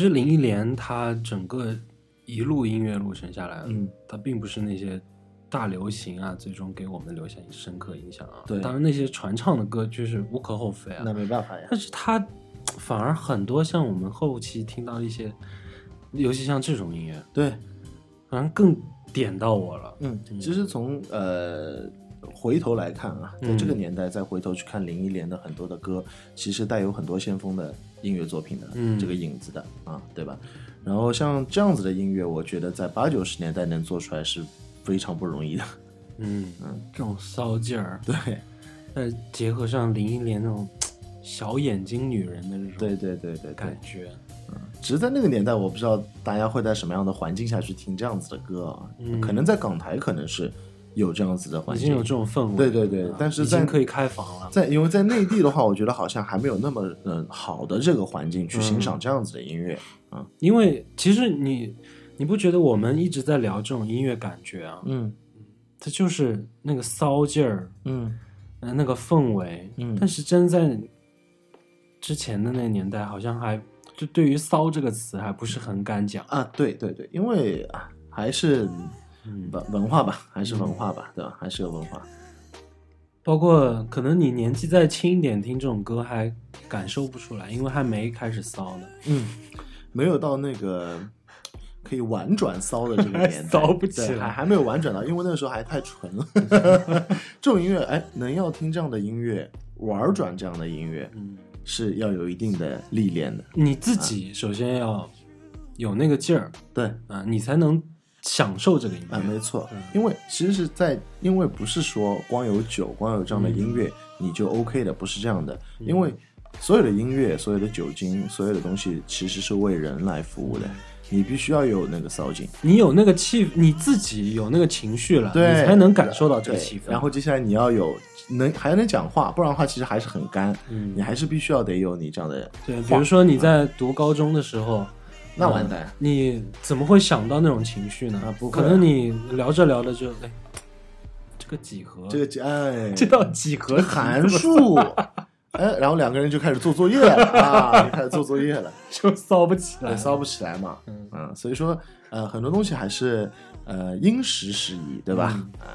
其实林忆莲她整个一路音乐路程下来，嗯，她并不是那些大流行啊，最终给我们留下深刻印象啊。对当然那些传唱的歌就是无可厚非啊。那没办法呀。但是她反而很多像我们后期听到一些，尤其像这种音乐，对，反正更点到我了。嗯，其实从呃回头来看啊，在这个年代再回头去看林忆莲的很多的歌，其实带有很多先锋的音乐作品的、嗯。这个影子的啊，对吧？然后像这样子的音乐，我觉得在八九十年代能做出来是非常不容易的。嗯嗯，这种骚劲儿，对，再结合上林忆莲那种小眼睛女人的这种对对对对对。感觉，只是在那个年代，我不知道大家会在什么样的环境下去听这样子的歌啊。嗯。可能在港台可能是有这样子的环境，已经有这种氛围。对对对啊但是在已经可以开房了。在因为在内地的话，我觉得好像还没有那么嗯好的这个环境去欣赏这样子的音乐啊。因为其实你你不觉得我们一直在聊这种音乐感觉啊？嗯它就是那个骚劲儿，嗯呃，那个氛围。嗯但是真在之前的那个年代，好像还就对于“骚”这个词还不是很敢讲。啊，对对对，因为啊还是嗯，文文化吧，还是文化吧，对吧？还是个文化。包括可能你年纪再轻一点，听这种歌还感受不出来，因为还没开始骚呢。嗯，没有到那个可以婉转骚的这个年代，骚不起来还还没有婉转到，因为那个时候还太纯了。这种音乐，哎，能要听这样的音乐，婉转这样的音乐，嗯，是要有一定的历练的。你自己首先要有那个劲儿对啊，你才能享受这个音乐。啊，没错嗯，因为其实是在，因为不是说光有酒，光有这样的音乐、你就 OK 的，不是这样的。因为所有的音乐、所有的酒精、所有的东西，其实是为人来服务的。你必须要有那个骚劲，你有那个气，你自己有那个情绪了，你才能感受到这个气氛。然后接下来你要有能还能讲话，不然的话其实还是很干。嗯你还是必须要得有你这样的人对，比如说你在读高中的时候，那完蛋呃你怎么会想到那种情绪呢？啊不可能你聊着聊着就哎，这个几何，这个哎，这道几何函数。哎，然后两个人就开始做作业了 啊，就开始做作业了。就骚不起来，，骚不起来嘛。嗯所以说呃，很多东西还是呃因时适宜，对吧？嗯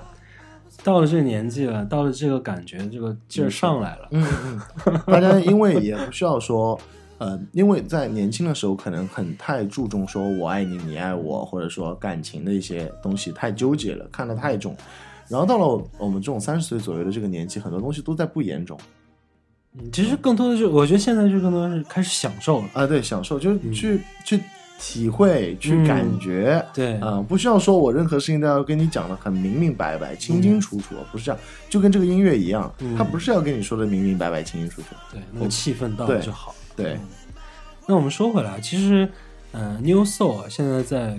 到了这个年纪了，到了这个感觉，这个劲儿上来了。嗯嗯，大家因为也不需要说，呃，因为在年轻的时候可能很太注重说我爱你，你爱我，或者说感情的一些东西太纠结了，看得太重。然后到了我们这种三十岁左右的这个年纪，很多东西都在不言中嗯其实更多的是，我觉得现在就更多的是开始享受了。啊，对，享受就是去、去体会，去嗯感觉，对啊、不需要说我任何事情都要跟你讲的很明明白白、清清楚楚，不是这样，就跟这个音乐一样，嗯它不是要跟你说的明明白白、清清楚楚，对，那个气氛到了就好。对，那我们说回来，其实，呃，New Soul 啊，现在在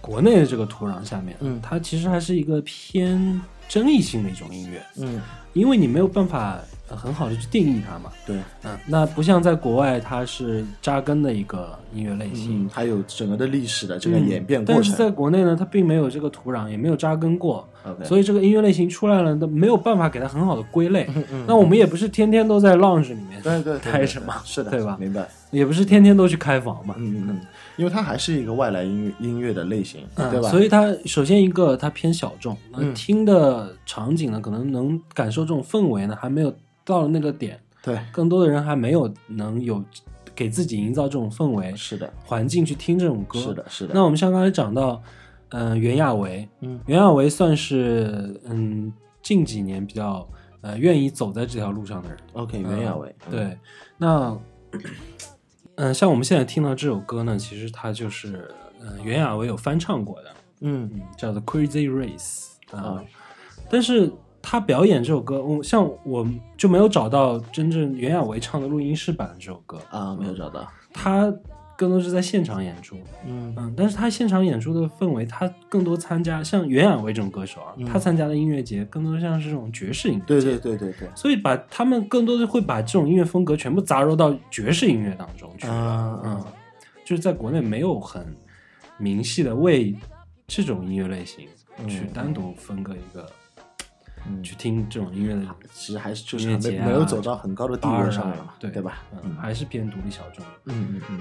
国内的这个土壤下面，嗯。它其实还是一个偏争议性的一种音乐，嗯，因为你没有办法、呃很好的去定义它嘛。对，嗯，那不像在国外，它是扎根的一个音乐类型。嗯，还有整个的历史的这个嗯演变过但是在、国内呢，它并没有这个土壤，也没有扎根过所以这个音乐类型出来了，都没有办法给它很好的归类。嗯那我们也不是天天都在 lounge 里面对对对待着嘛，是的，对吧？明白，也不是天天都去开房嘛，嗯嗯嗯，因为它还是一个外来音乐音乐的类型，对吧？嗯所以它首先一个它偏小众，那嗯听的场景呢，可能能感受这种氛围呢，还没有到了那个点，对，更多的人还没有能有给自己营造这种氛围是的，环境去听这种歌。是的，是的。那我们像刚才讲到，嗯、袁娅维，嗯。袁娅维算是嗯近几年比较呃愿意走在这条路上的人。OK，袁娅维，嗯，对，那嗯、像我们现在听到这首歌呢，其实它就是呃袁娅维有翻唱过的，嗯。嗯，叫做《Crazy Race》啊、啊但是他表演这首歌，我像我就没有找到真正袁娅维唱的录音室版的这首歌，啊，没有找到，他更多是在现场演出，嗯。嗯，但是他现场演出的氛围，他更多参加像袁娅维这种歌手啊，嗯。他参加的音乐节更多像是这种爵士音乐，对对对对对，所以把他们更多的会把这种音乐风格全部杂糅到爵士音乐当中去，啊嗯，就是在国内没有很明细的为这种音乐类型去单独分割一个、嗯去听这种音乐的其实还是就是没没有走到很高的地位上了嘛，对对吧？嗯，还是偏独立小众嗯。嗯嗯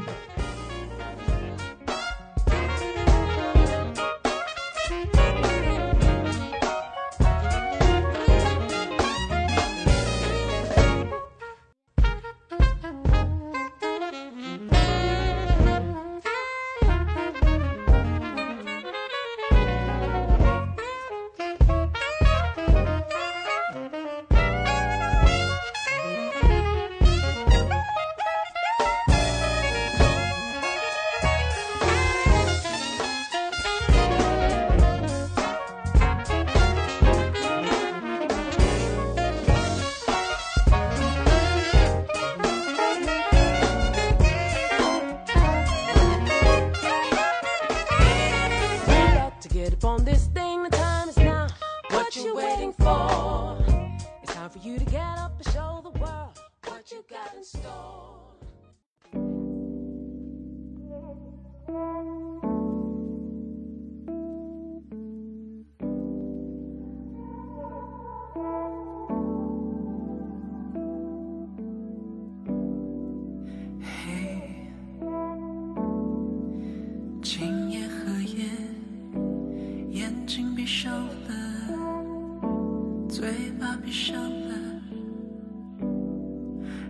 嗯。上了。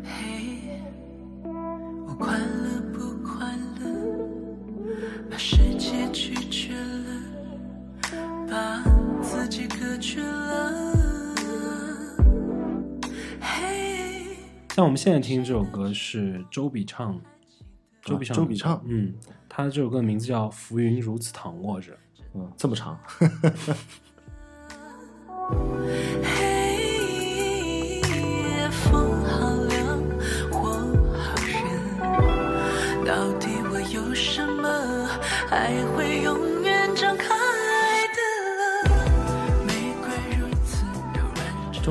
嘿，我快乐不快乐？把世界拒绝了，把自己隔绝了。嘿。像我们现在听这首歌是周笔畅，周笔畅、周笔畅嗯，他这首歌的名字叫《浮云如此躺卧着》。嗯，这么长，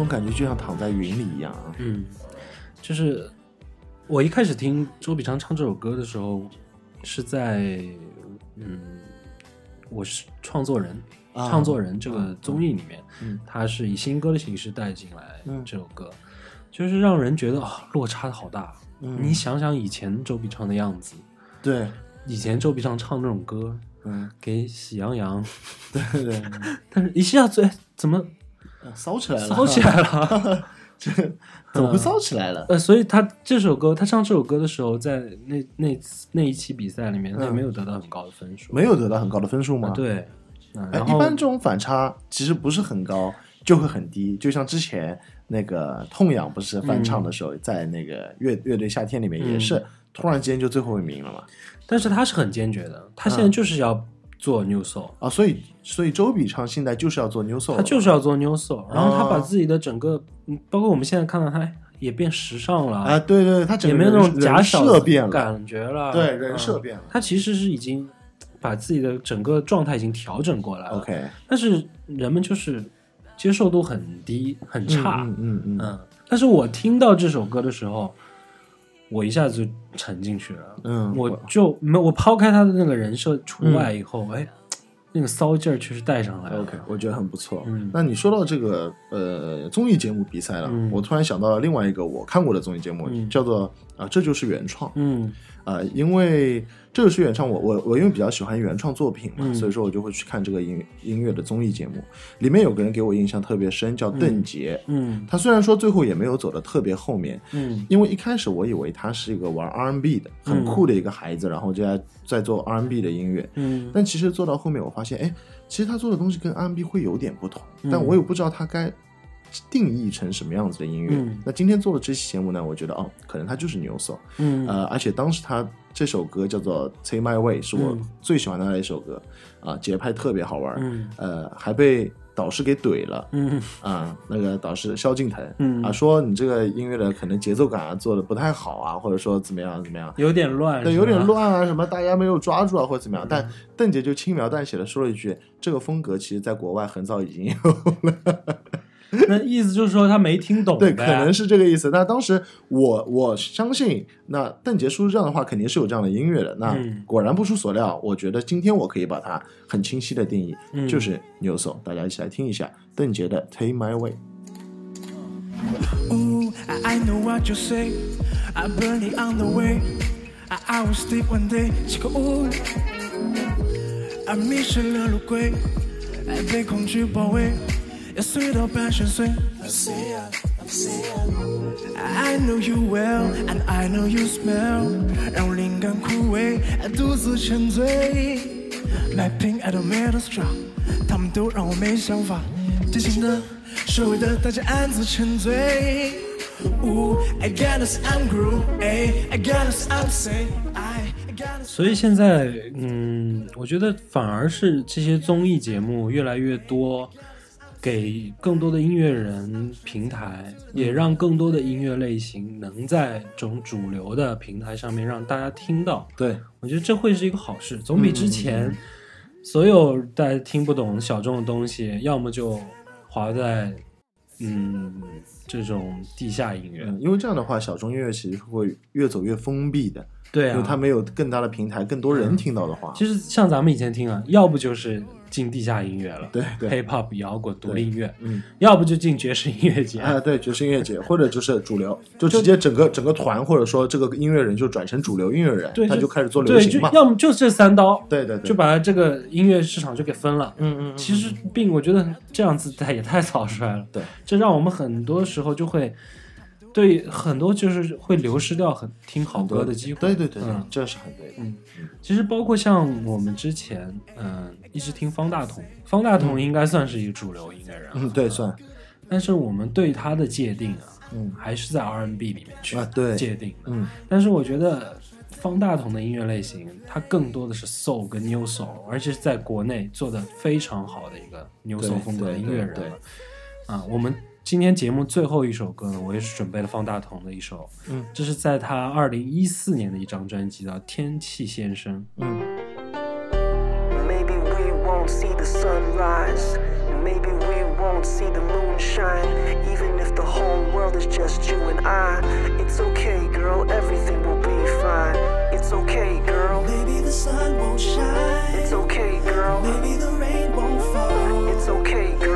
种感觉就像躺在云里一样啊。嗯，就是我一开始听周笔畅唱这首歌的时候，是在嗯，我是创作人，啊创作人这个综艺里面，嗯他是以新歌的形式带进来嗯这首歌，就是让人觉得啊、落差好大。嗯。你想想以前周笔畅的样子，对，以前周笔畅唱那种歌，嗯，给喜羊羊，对 对对，但是一下子哎怎么骚起来了，骚起来了？这怎么会骚起来了？呃，所以他这首歌，他唱这首歌的时候，在那那那一期比赛里面，他没有得到很高的分数。没有得到很高的分数吗？啊，对，嗯，哎，然后一般这种反差其实不是很高，就会很低。就像之前那个痛痒不是翻唱的时候，在那个乐乐队夏天里面也是、嗯突然间就最后一名了嘛。但是他是很坚决的，他现在就是要做 new soul，、啊，所以所以周笔畅现在就是要做 New Soul，他就是要做 new soul，然后他把哦自己的整个，嗯包括我们现在看到他也变时尚了啊，对对，他整个也没有那种假小设变了，感觉了，对人嗯设变了。他其实是已经把自己的整个状态已经调整过来了。OK，但是人们就是接受度很低，很差。嗯嗯嗯嗯，但是我听到这首歌的时候，我一下子就沉进去了。嗯，我就没我抛开他的那个人设除外以后，哎，那个骚劲儿确实带上来了。OK，我觉得很不错。嗯那你说到这个呃综艺节目比赛了，嗯我突然想到了另外一个我看过的综艺节目，嗯叫做啊、这就是原创。嗯啊，因为这个是原创，我我我因为比较喜欢原创作品嘛，嗯所以说我就会去看这个音音乐的综艺节目。里面有个人给我印象特别深，叫邓婕。嗯他虽然说最后也没有走的特别后面，嗯因为一开始我以为他是一个玩 R&B 的，很嗯酷的一个孩子，然后就在在做 R&B 的音乐。嗯但其实做到后面，我发现，哎，其实他做的东西跟 R&B 会有点不同，嗯但我也不知道他该定义成什么样子的音乐。嗯。那今天做的这期节目呢，我觉得哦，可能它就是 New Soul。嗯。呃，而且当时他这首歌叫做《Take My Way》，是我嗯。最喜欢他的一首歌，啊、节拍特别好玩，嗯。呃，还被导师给怼了，嗯。啊、那个导师萧敬腾，嗯。啊，说你这个音乐的可能节奏感啊做的不太好啊，或者说怎么样怎么样，有点乱，对，有点。乱啊，什么大家没有抓住啊，或者怎么样，但邓婕就轻描淡写的说了一句，这个风格其实在国外很早已经有 那意思就是说他没听懂对，呗可能是这个意思。那当时我我相信，那邓婕说出这样的话，肯定是有这样的音乐的。那嗯果然不出所料，我觉得今天我可以把它很清晰的定义，嗯就是 New Soul。大家一起来听一下邓婕的《Take My Way》。Ooh, I, I know what you say. I burn it on the way. I, I will sleep one day. 起个雾，I 迷失了路轨，爱被恐惧包围，要碎到半身碎。I know you well, and I know you smell，让灵感枯萎，独自沉醉。Mapping at a metal straw，他们都让我没想法。真心的，社会的，大家暗自沉醉。Ooh, I gotta say I'm groove, ay, I gotta say I'm say, I, I gotta say. 所以现在，嗯，我觉得反而是这些综艺节目越来越多，给更多的音乐人平台，也让更多的音乐类型能在这种主流的平台上面让大家听到。对，我觉得这会是一个好事，总比之前所有大家听不懂小众的东西，要么就划在嗯这种地下音乐。嗯，因为这样的话，小众音乐其实会越走越封闭的，对啊，因为它没有更大的平台，更多人听到的话，其实像咱们以前听啊，要不就是进地下音乐了，对对，hip hop 摇滚独立音乐，嗯，要不就进爵士音乐节，啊，对，爵士音乐节，或者就是主流，就直接整个整个团或者说这个音乐人就转成主流音乐人，对，他就开始做流对，行嘛。就要么就这三刀，对对对，就把这个音乐市场就给分了。嗯嗯嗯其实并我觉得这样子太也太草率了，对，这让我们很多时候就会对很多就是会流失掉很听好歌的机会。对对对对嗯，这是很对的。嗯，其实包括像我们之前嗯一直听方大同，方大同应该算是一个主流音乐人啊，嗯，对，算但是我们对他的界定啊，嗯还是在 R&B 里面去啊，对，界定的。嗯但是我觉得方大同的音乐类型，它更多的是 soul 跟 new soul，而且是在国内做的非常好的一个 new soul 风格的音乐人。啊，我们今天节目最后一首歌呢，我也是准备了方大同的一首，嗯，这是在他二零一四年的一张专辑叫《天气先生》。嗯 see the sunrise. Maybe we won't see the moon shine. Even if the whole world is just you and I. It's okay, girl, everything will be fine. It's okay, girl. Maybe the sun won't shine. It's okay, girl. Maybe the rain won't fall. It's okay, girl.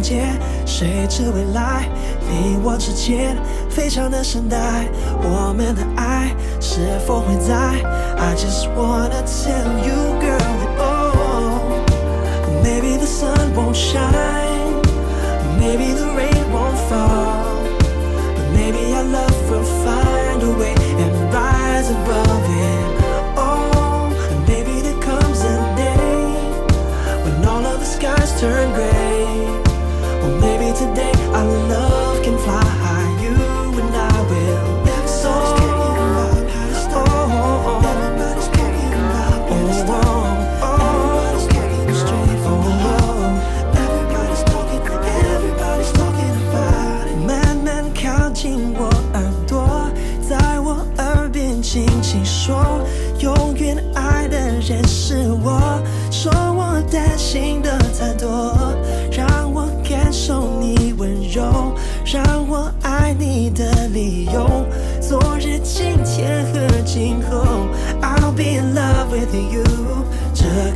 界谁知未来？你我之间非常的深爱，我们的爱是否会在？I just wanna tell you, girl, that oh, maybe the sun won't shine, maybe the rain won't fall, but maybe our love will find a way and rise above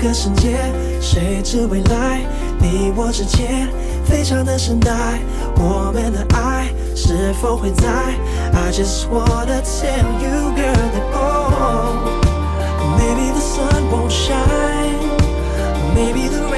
个世界，谁知未来？你我之间非常的深爱，我们的爱是否会在？I just wanna tell you, girl, that oh, maybe the sun won't shine, maybe the